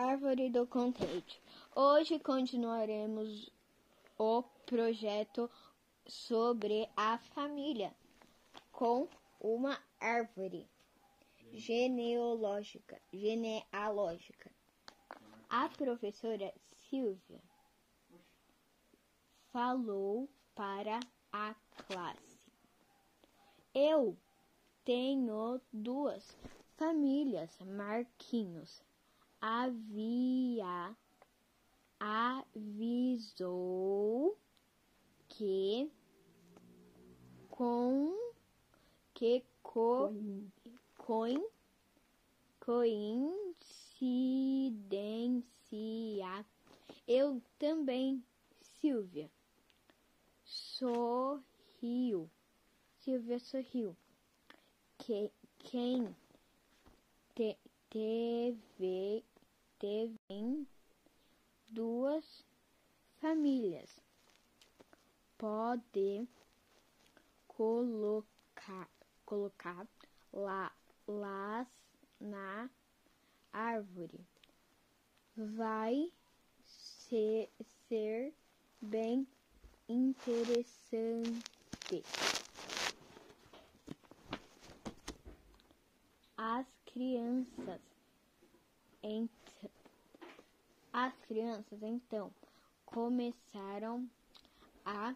Árvore do Contente. Hoje continuaremos o projeto sobre a família com uma árvore genealógica. genealógica. A professora Silvia falou para a classe. Eu tenho duas famílias, Marquinhos. Havia avisou que com que co, coin, coincidência eu também Silvia. Sorriu. Silvia sorriu. Que quem te, teve teve duas famílias. Pode colocar colocar lá las na árvore. Vai ser, ser bem interessante. As crianças ent as crianças então começaram a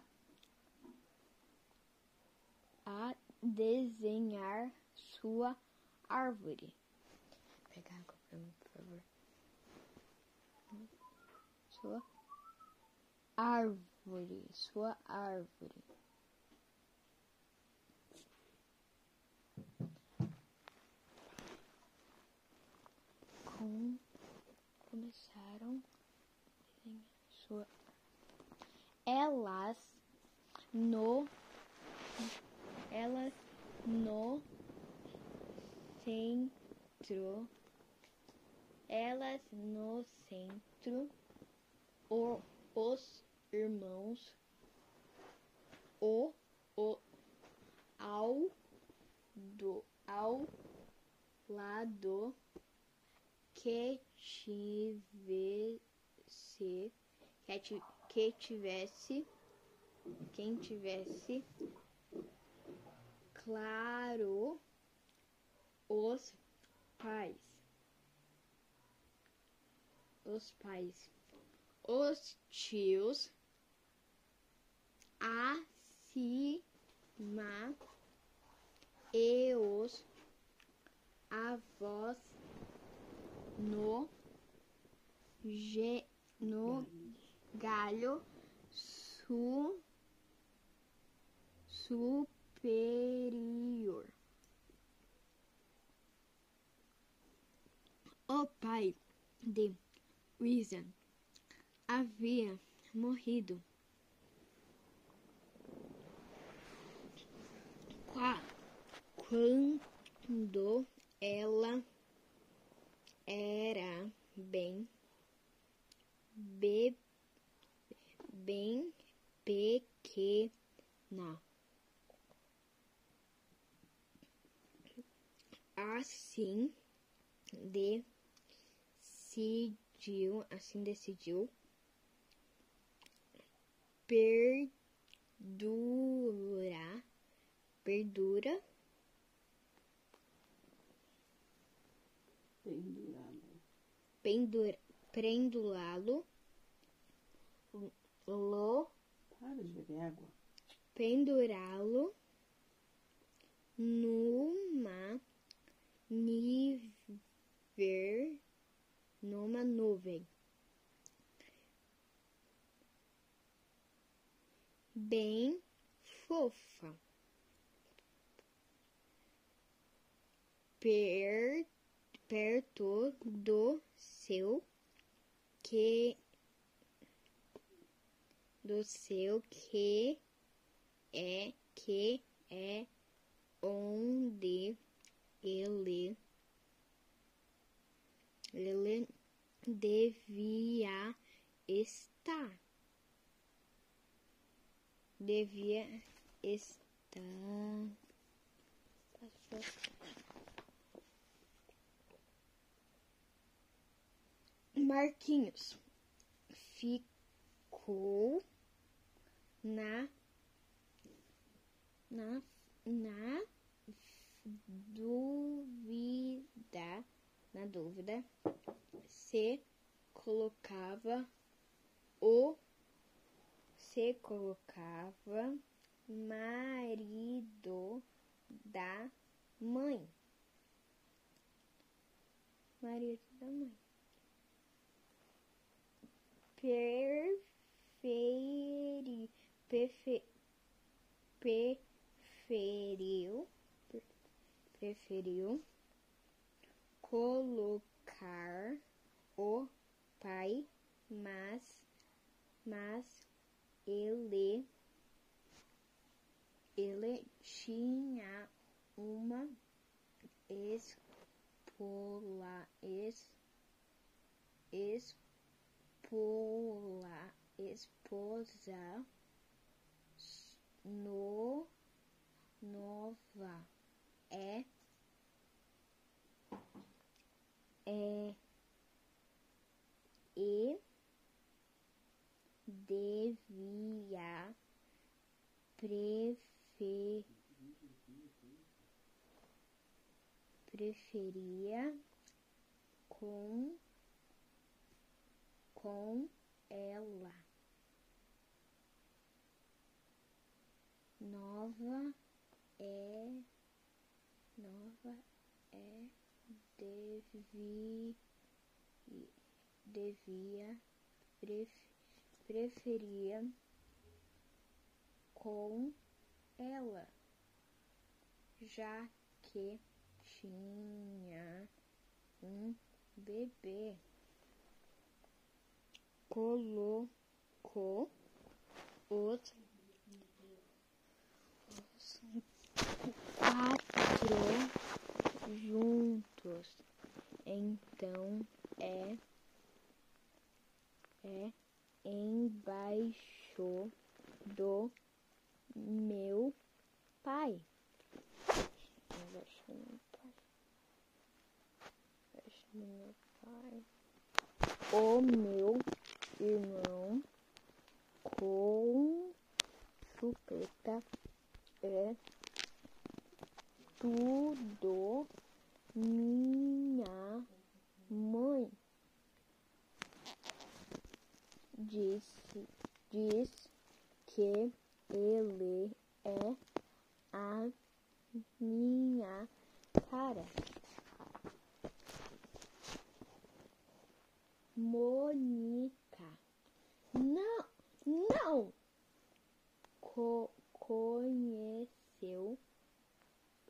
a desenhar sua árvore. Pegar água pra mim, por favor. Sua árvore, sua árvore. Com, começaram a desenhar sua elas no elas no centro. Elas no centro. O, os irmãos. O, o ao do ao lado. Que tivesse que, ti- que tivesse quem tivesse claro os pais. Os pais. Os tios. Acima e os avós no ge, no galho su, superior. O pai de Havia morrido qua- quando ela era bem be, bem pequena. Assim decidiu, assim decidiu perdura, perdura Pendurado. pendur, pendulá-lo lo Para de beber água. pendurá-lo numa nível numa nuvem bem fofa. Per, perto do seu que do seu que é que é onde ele ele devia estar devia estar. Marquinhos ficou na na na dúvida na dúvida se colocava o se colocava marido da mãe. Marido da mãe. Preferi, prefe, preferiu preferiu colocar o pai, mas mas ele ele tinha uma espola es, espola esposa no nova é é e devia prefer, preferia com com ela nova é nova é devi, devia pref, preferia com ela já que tinha um bebê. Colocou os quatro juntos. Então é é embaixo do meu pai. Embaixo do meu pai. Embaixo do meu pai. O meu irmão com chupeta é tudo minha mãe. Disse diz que ele é a minha cara. Mônica. Não não. Co conheceu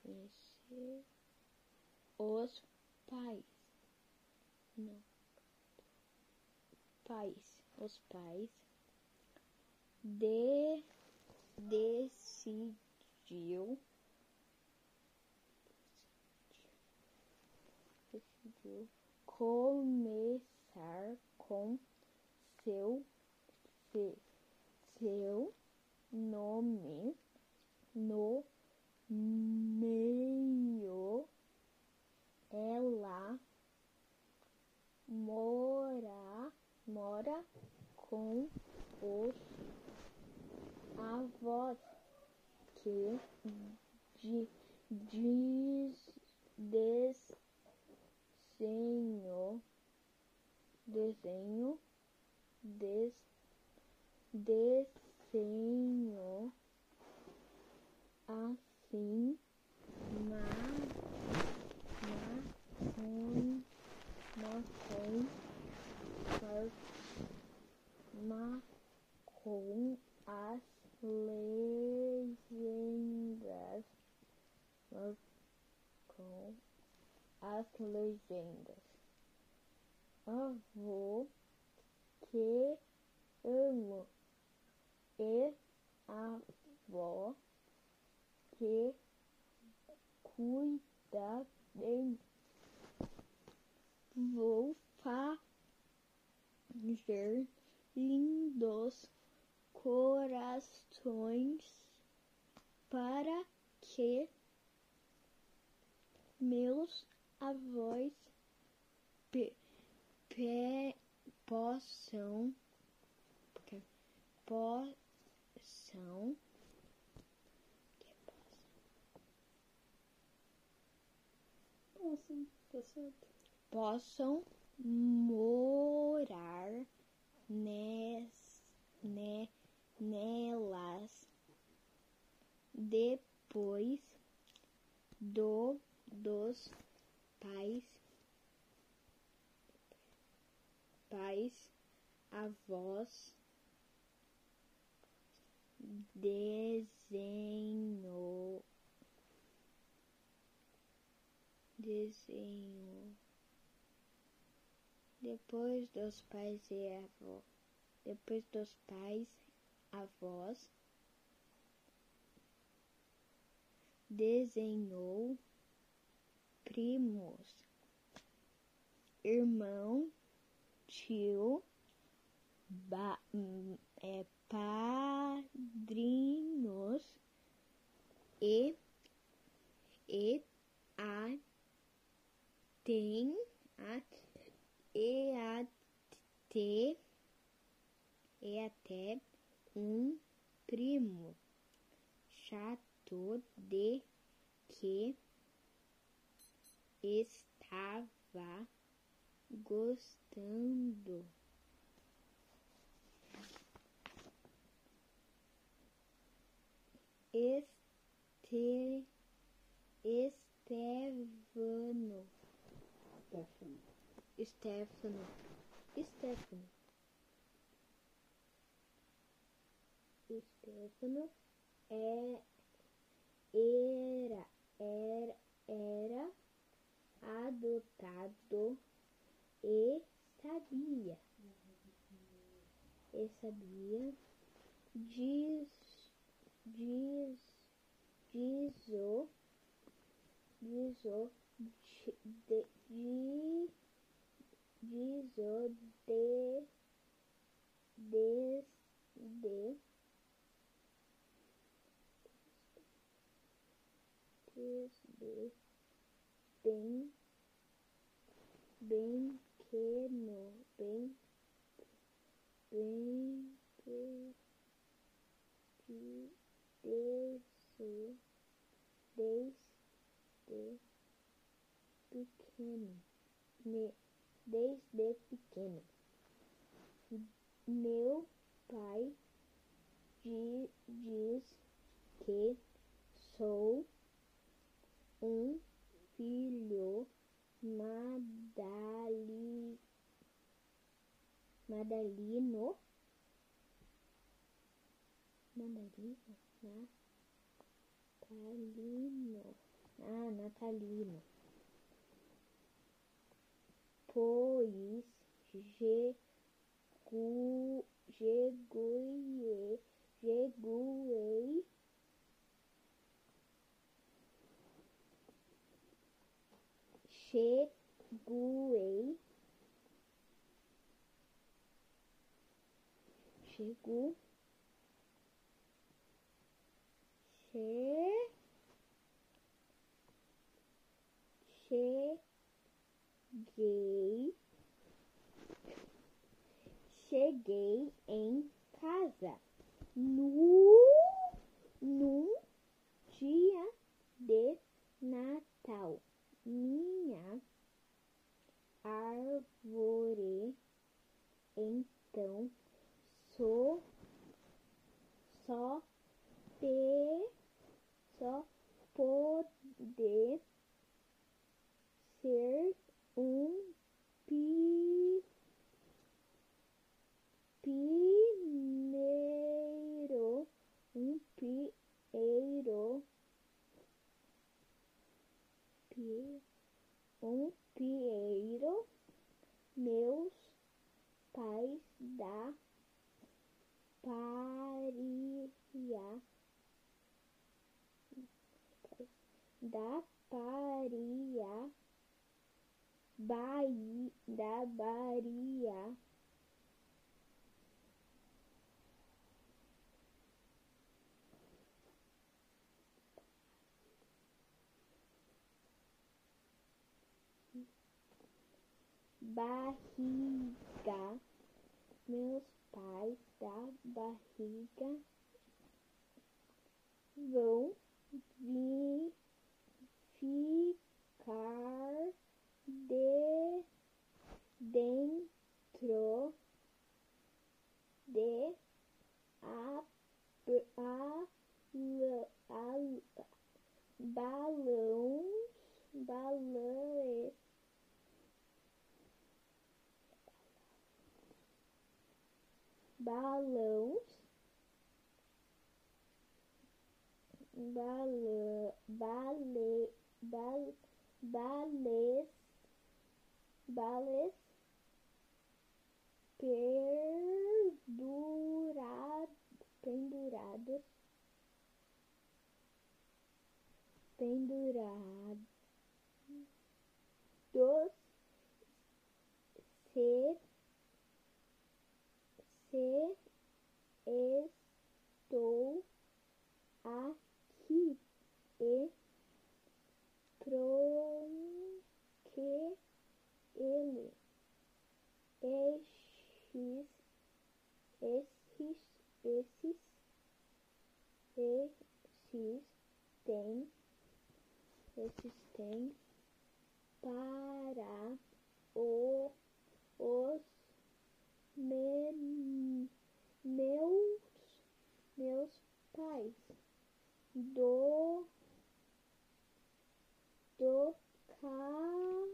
conhecer os pais. Não. Pais. Os pais de, decidiu decidiu começar com seu seu nome no meio ela mora mora com os avós que de, diz desenho desenho des, desenho assim ma, marrom, marrom, marrom as legendas. Marrom as legendas. Avô que amo. E avó que cuida bem. Vou fazer lindos corações para que meus avós pe, pe, possam possam Nossa, tá possam morar nes, ne, nelas depois do dos pais pais avós desenho desenho. Depois dos pais e avó depois dos pais avós desenhou primos irmão tio ba, é, padrinhos e e a tem a e até e até um primo chato de que estava gostando. Este Estevano Stefano. Stefano Stefano Stefano é era era era adotado e sabia. E sabia diz diz dizou dizou de, de, de dizou de des, de desde bem bem pequeno bem bem que de desde desde pequeno ne, desde pequeno. Meu pai di- diz que sou um filho madali, madalino. Madalino? Natalino ah natalino pois jegu, jeguei jeguei. Cheguei. Chego che cheguei. Cheguei em casa. No num dia de Natal. Minha árvore então só só te só pode ser O P P barriga. Barriga vão vi, ficar de dentro de a, a, a, a balões, balões, balões, balã, bale, bal, balês, balês perdurado, pendurados, pendurados, se, se estou aqui e que ele esses esses esses esses tem esses tem para o, os me, meus meus pais. Do do coração.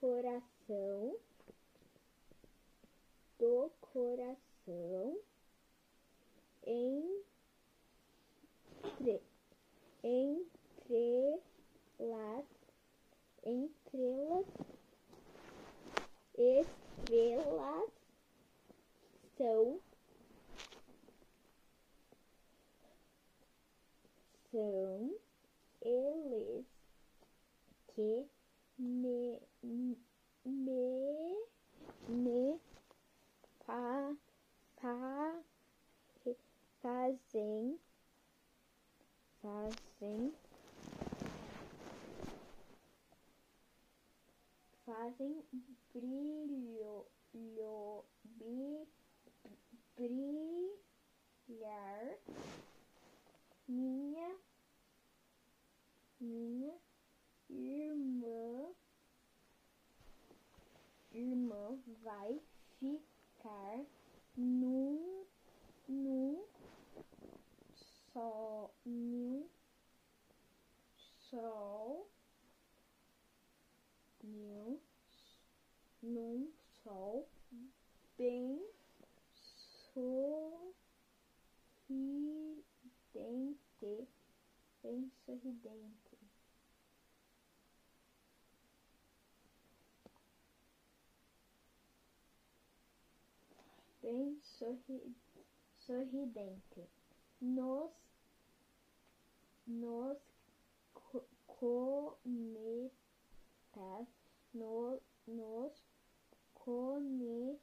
Coração. Do coração. Entre entre las estrelas estrelas são são eles que me me me fa, fa, fazem fazem fazem brilho, brilho, brilhar minha minha irmã. Irmã vai ficar num num sol num sol num, num sol bem sorridente bem sorridente. Bem sorri, sorridente nos nos co- cometas no, nos come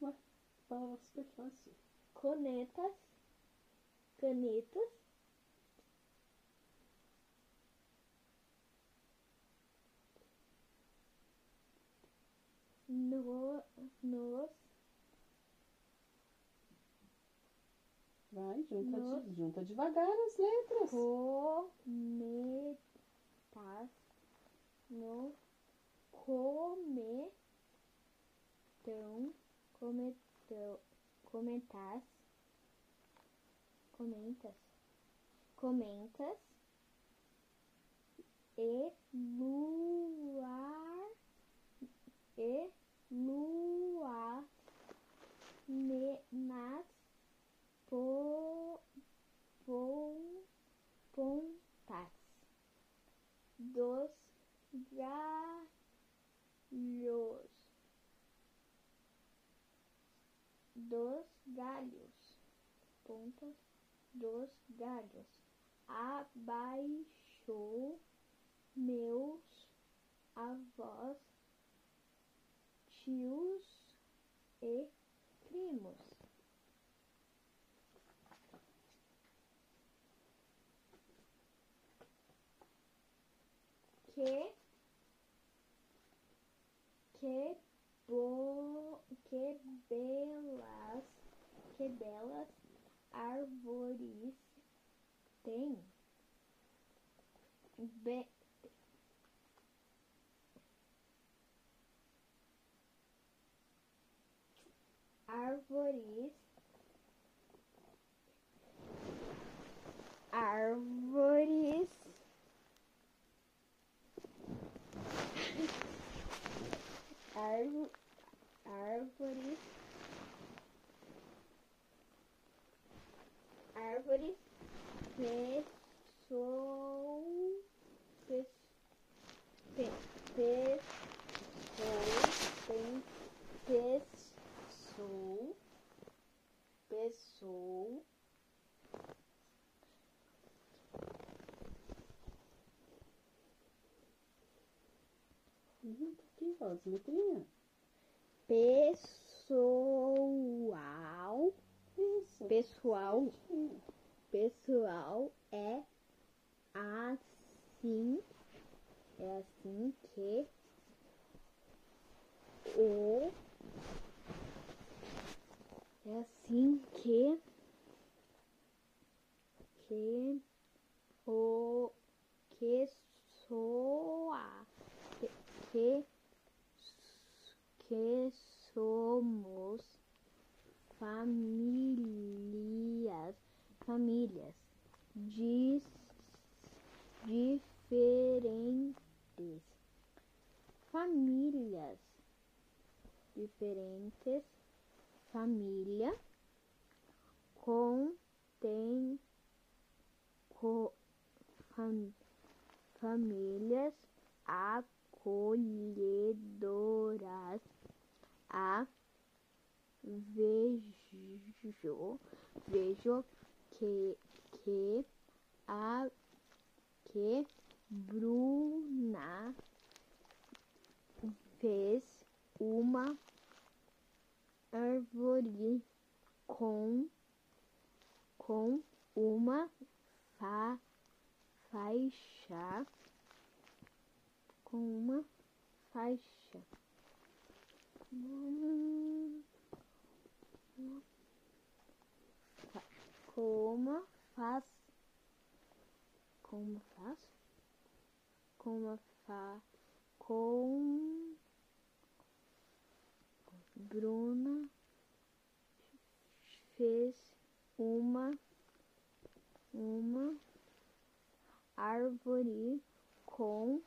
Ué, fala super fácil. conetas canetas no, nos Vai, junta, Nossa. de- junta devagar as letras. cometas no cometão cometão comentas comentas comentas e luar e luar ne, nas po, pon, pontas. Dos galhos. Dos galhos. Pontas. Dos galhos. Abaixou meus avós tios e primos. Que que bo, que belas que belas árvores tem. Be árvores árvores árvore, árvores árvores pessoa pe, pe, pessoa tem pessoa pessoa Uhum, tá aqui, ó, as letrinhas. pessoal Isso. pessoal pessoal é assim é assim que o é assim que que o que soa que que, que somos famílias famílias dis, diferentes. Famílias diferentes família contém co, fam, famílias acolhedoras. A vejo vejo que que a que Bruna fez uma árvore com com uma fa, faixa com uma faixa. Fa- como faz como faz como fa com Bruna fez uma uma árvore com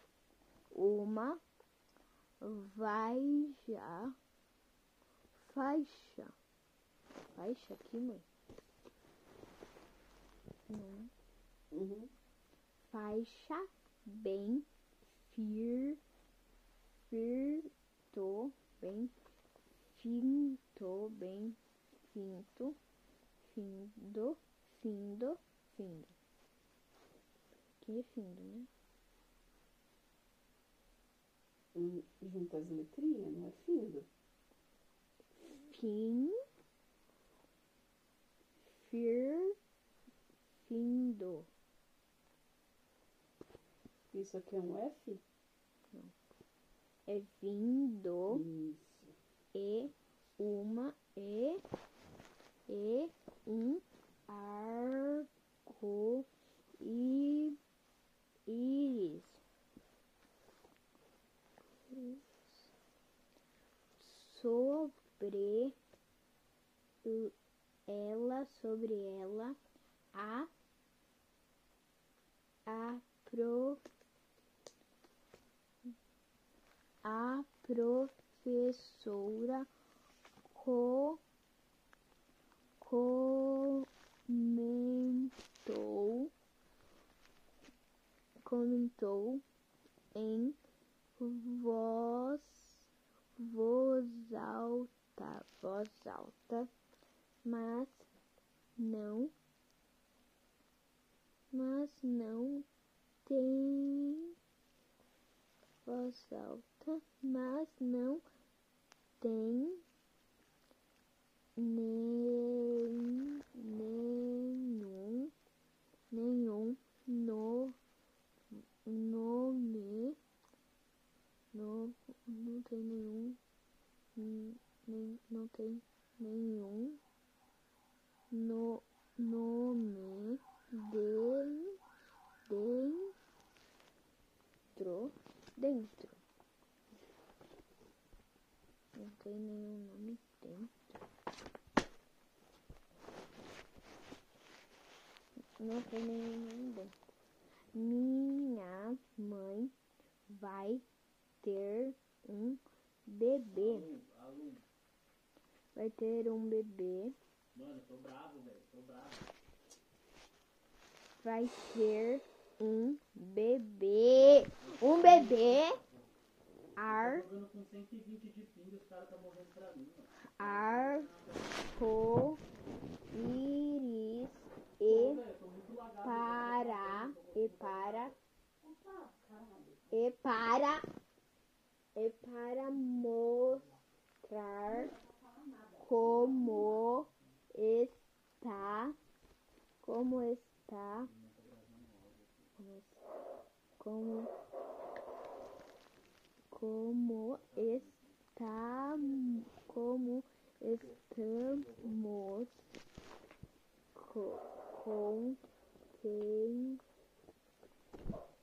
uma vaixa. Faixa. Faixa aqui mãe? Não. Uhum. faixa bem fir firto bem finto bem finto findo findo findo que é findo né Hum, Junta as letrinhas, não é findo? fim fir findo Isso aqui é um F? é vindo Isso. e uma e e um arco e íris. Sobre ela sobre ela a a pro a professora co, comentou comentou em voz voz alta voz alta mas não mas não tem voz alta, mas não tem nem, nenhum, nenhum no, nome, no, não tem nenhum, nem, não tem nenhum no, nome de, dentro, dentro. Não tem nenhum nome dentro. Minha mãe vai ter um bebê. Vai ter um bebê. Mano, tô bravo, velho. Tô bravo. Vai ter um bebê. Um bebê. Ar, Tô jogando com 120 de ping e para e para e para e para mostrar como está como está como como está como estamos co- com quem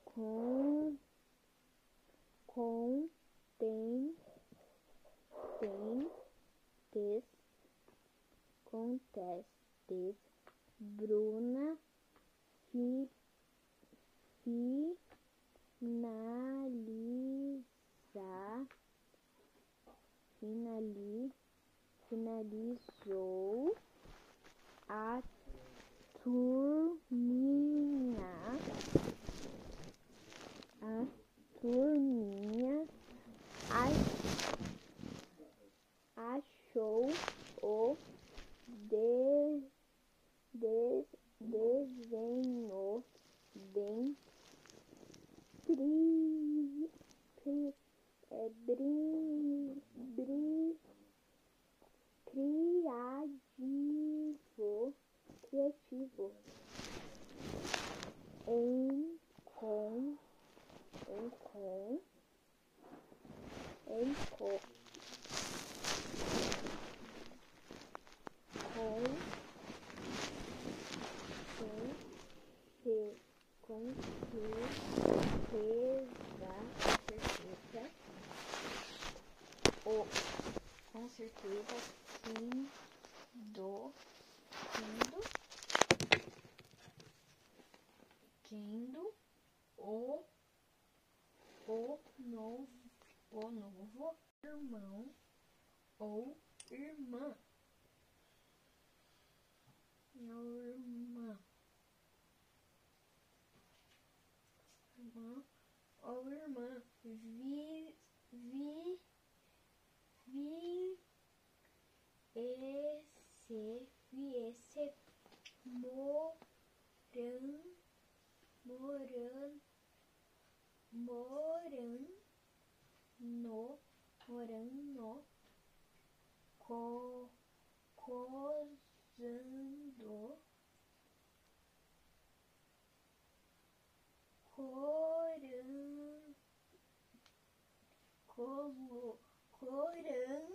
com com tem tem tes com testes Bruna fi, finaliza finali, finalizou a turminha. A turminha ach- achou o de, de, desenho bem bri, bri, é, bri, bri, criativo criativo. Em com em com em com com se com certeza certeza o com certeza sim do tendo tendo o o novo o novo irmão ou irmã não irmã irmã ou irmã vi vi vi esse vi esse moran moran moran no morando co cozando coran colo coran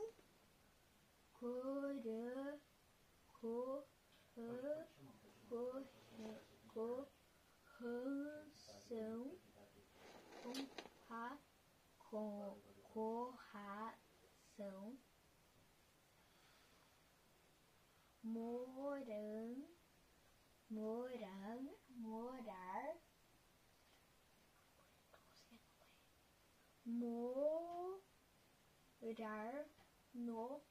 cora co corre corração com com corração moran moran morar morar no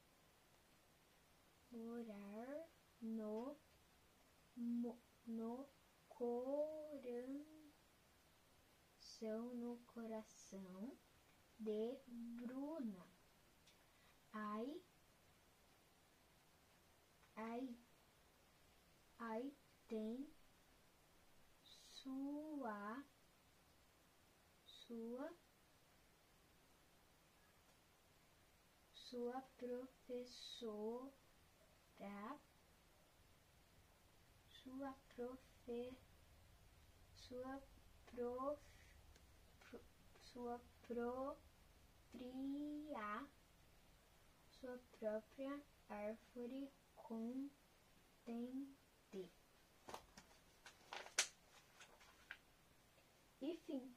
morar no mo- no coração no coração de Bruna. Ai, ai, ai tem sua, sua, sua professora, sua profe, sua prof, pro, sua própria, sua própria árvore com dente. E fim.